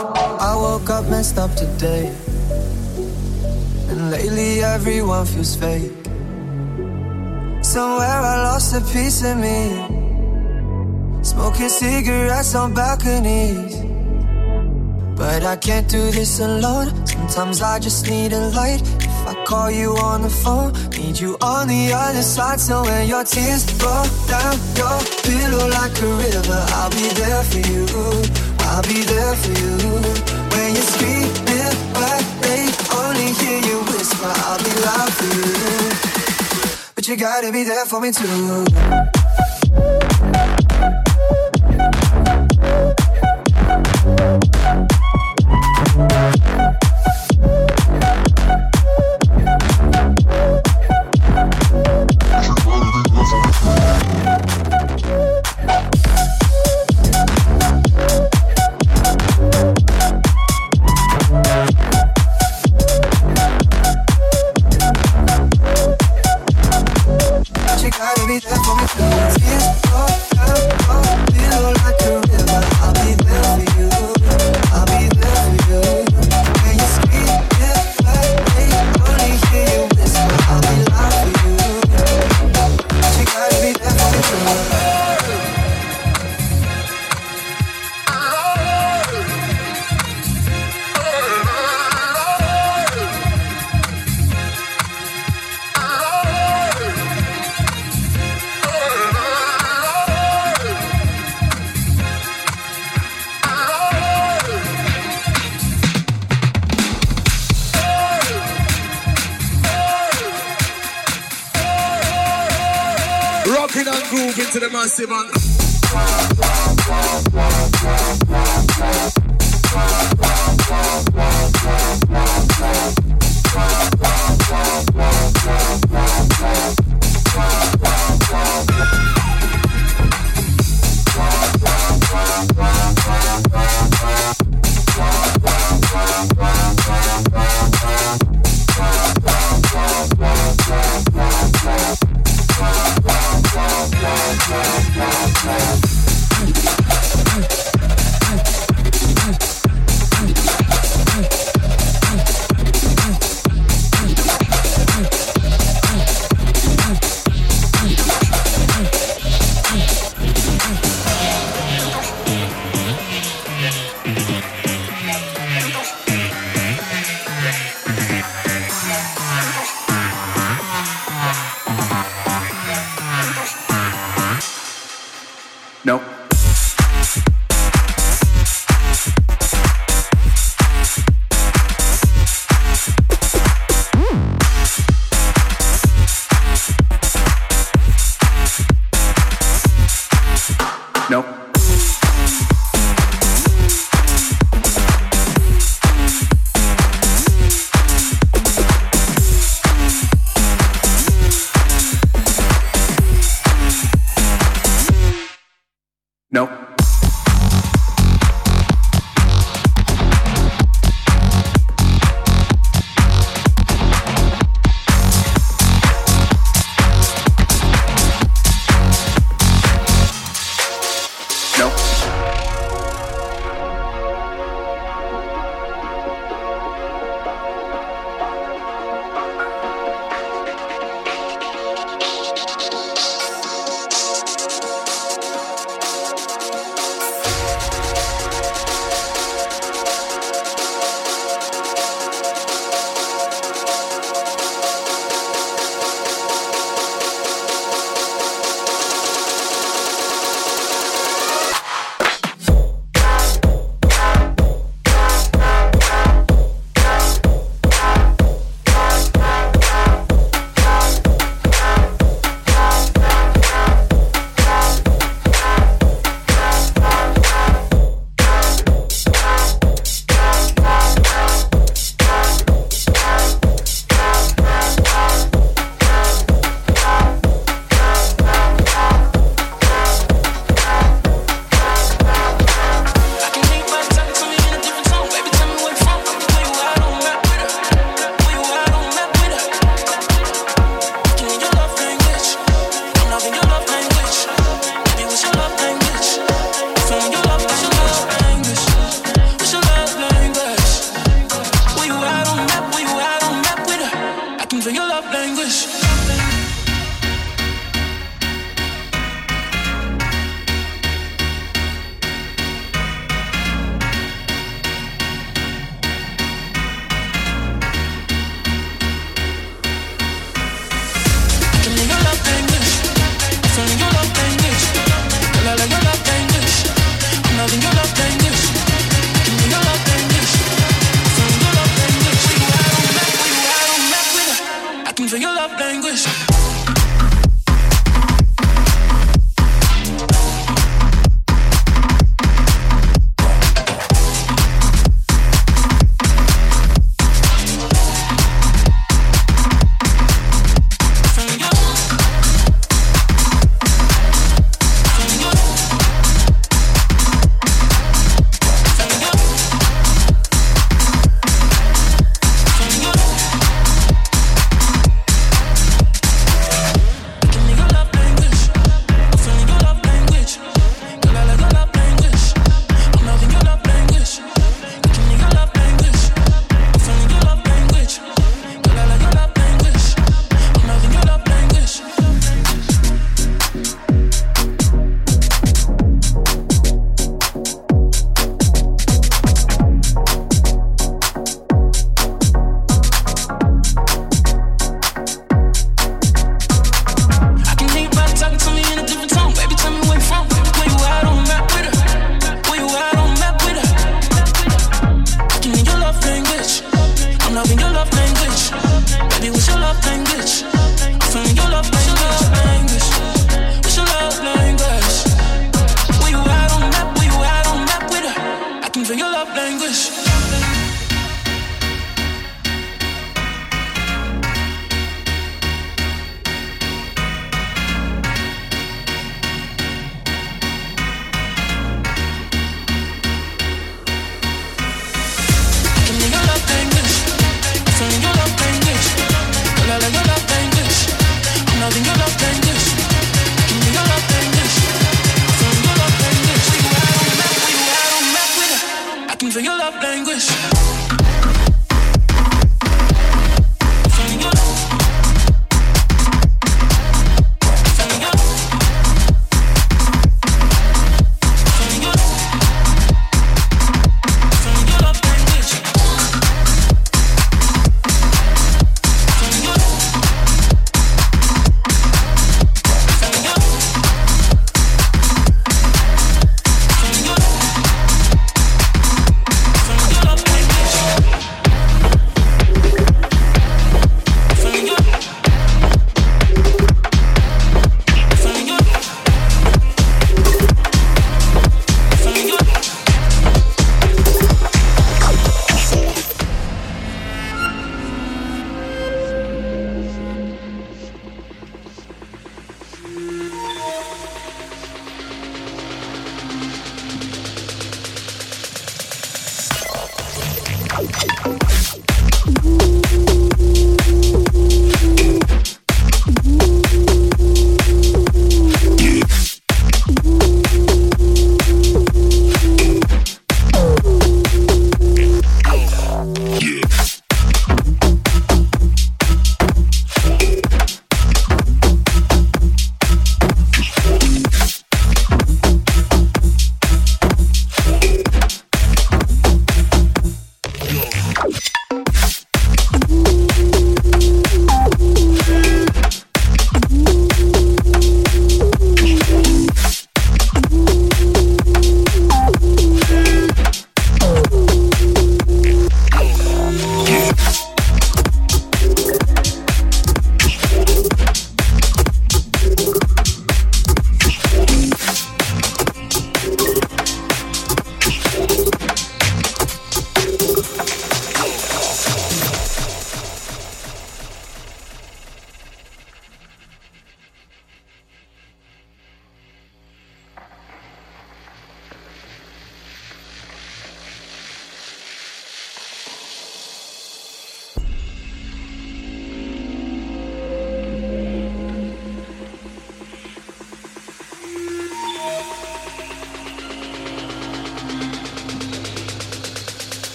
I woke up messed up today. And lately everyone feels fake. Somewhere I lost a piece of me. Smoking cigarettes on balconies. But I can't do this alone. Sometimes I just need a light. If I call you on the phone, need you on the other side. So when your tears roll down your pillow like a river, I'll be there for you. I'll be there for you. When you're screaming, but they only hear you whisper, I'll be loud for you. But you gotta be there for me too.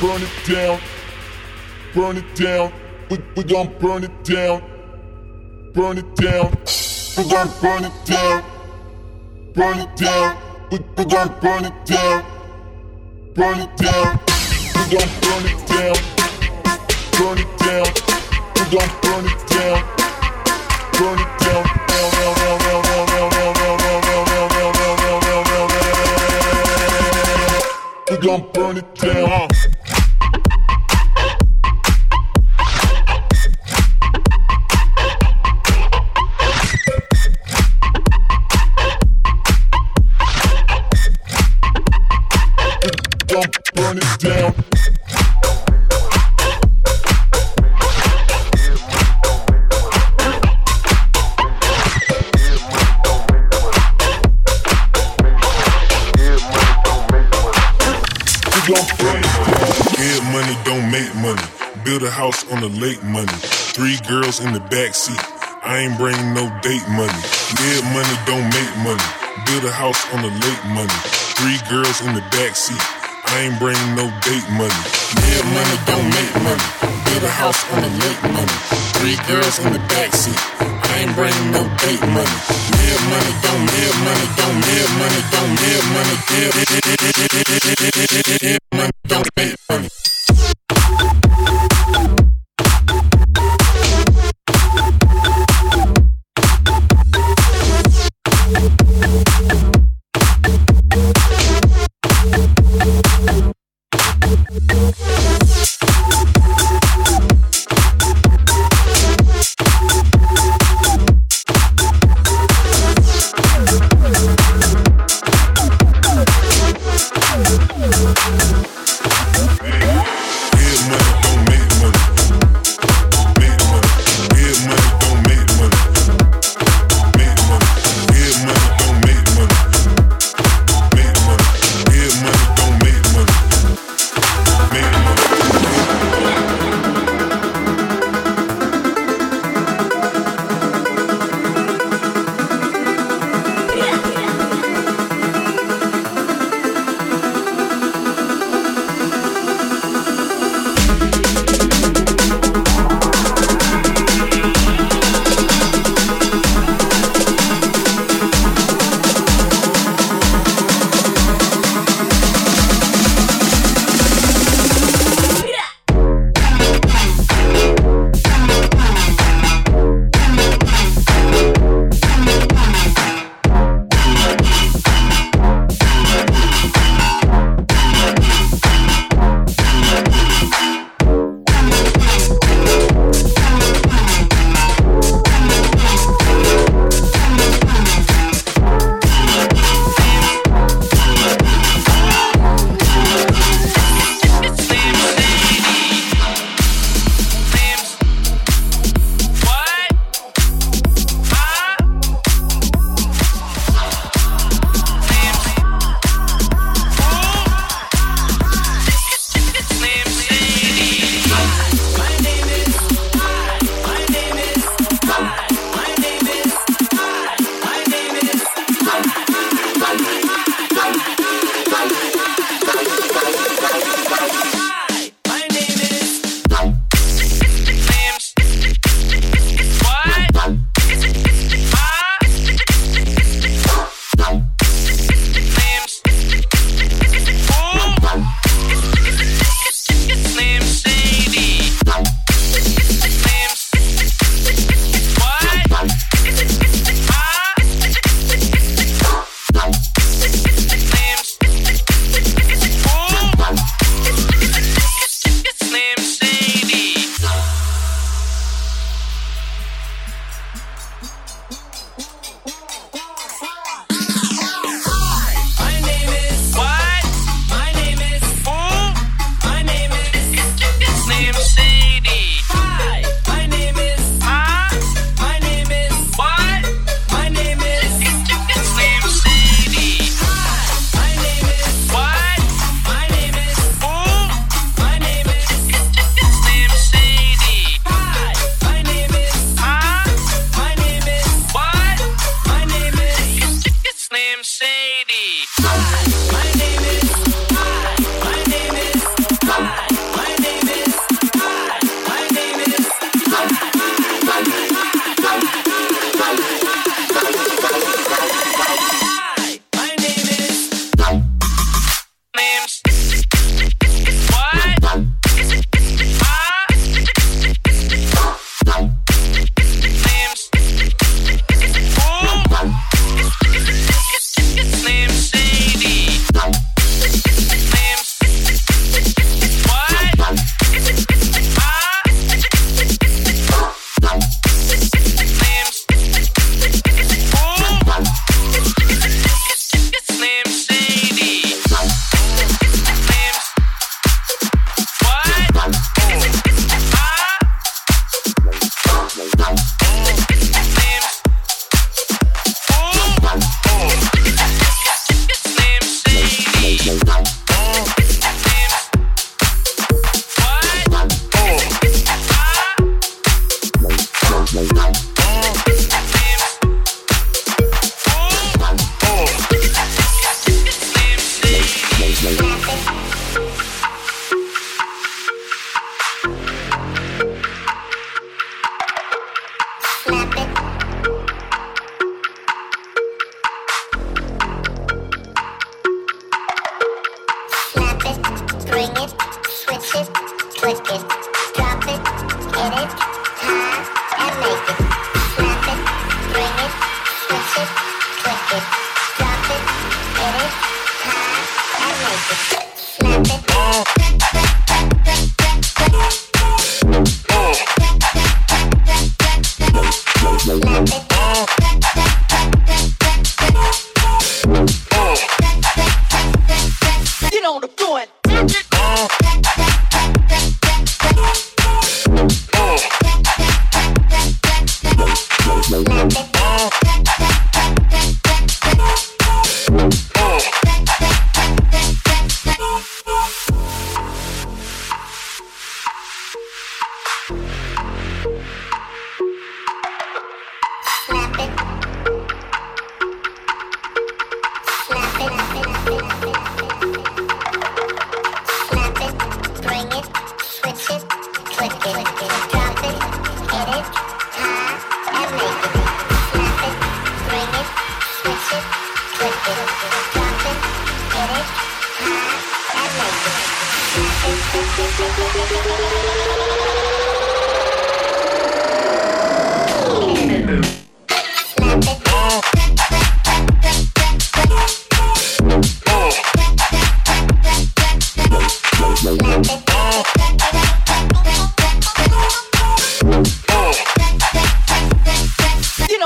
burn it down. Burn it down. We, we gon' burn it down. Burn it down. We gon' burn it down. Burn it down. We, we gon' burn it down. Burn it down. We gon' burn it down. Burn it down. We gon' burn it down. Burn it down. Down, down, down, down, down, down, down, down, the house on the late money. Three girls in the back seat. I ain't bring no date money. Dead money don't make money. Build a house on the late money. Three girls in the back seat. I ain't bring no date money. Dead money don't make money. Build a house on the late money. Three girls in the back seat. I ain't bring no date money. Live money, don't live money, don't live money, don't live money. Give, money don't make money.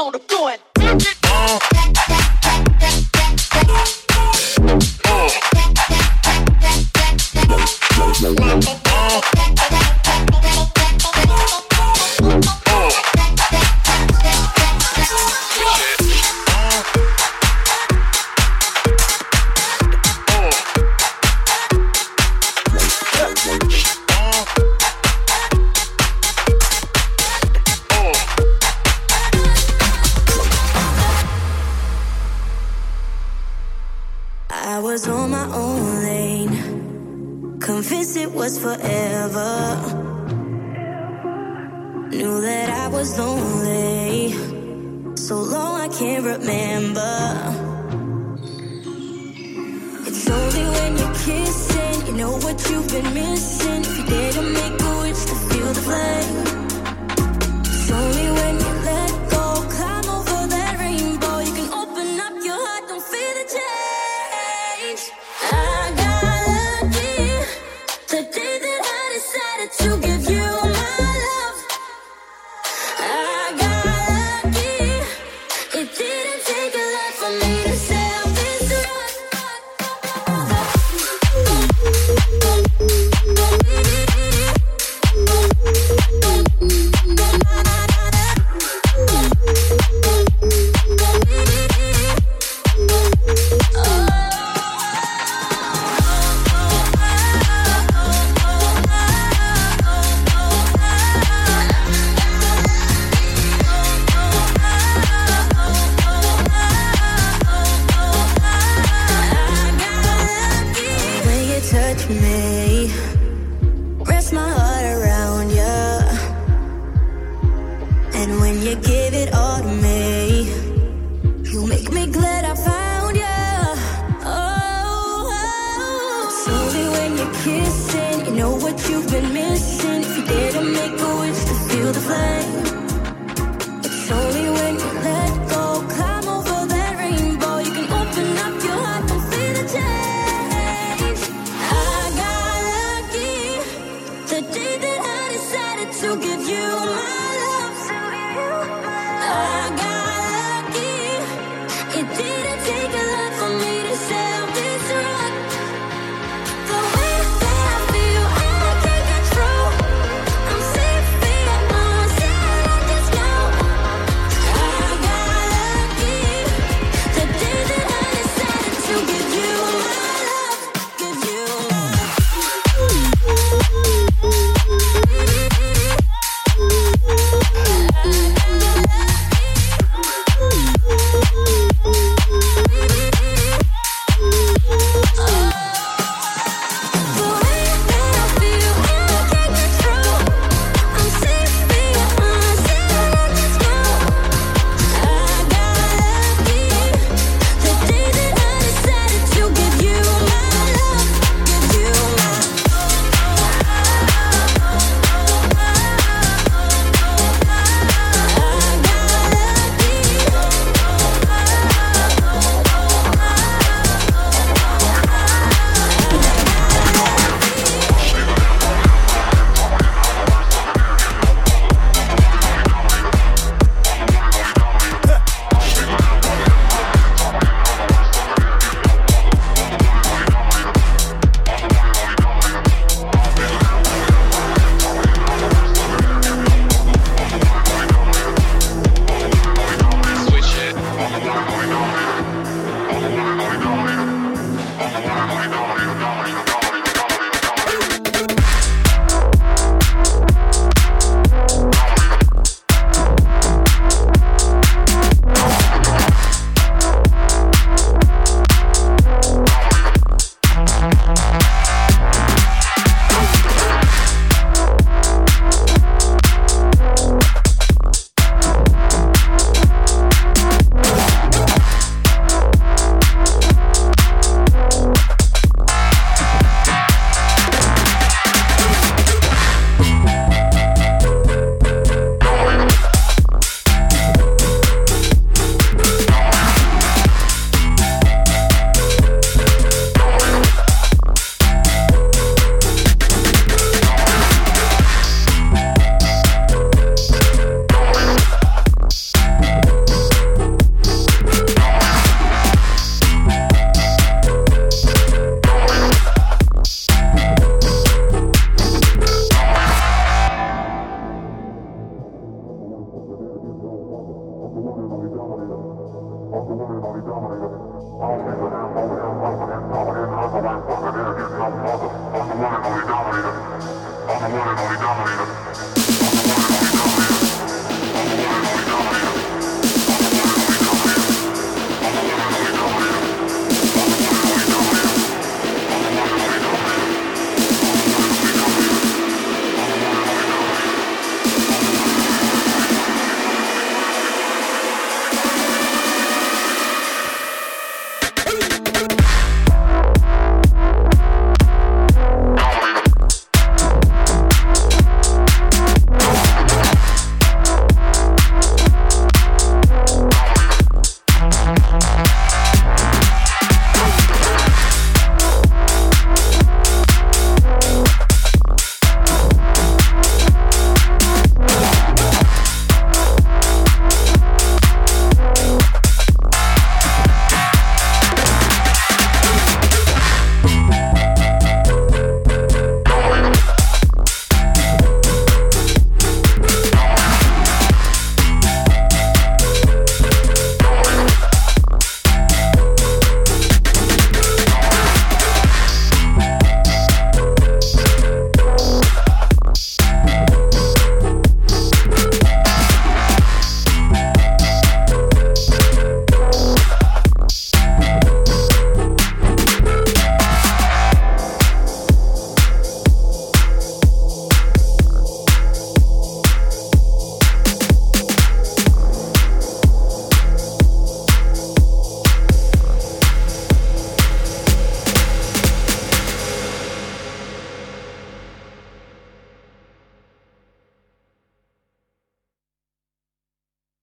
on the point.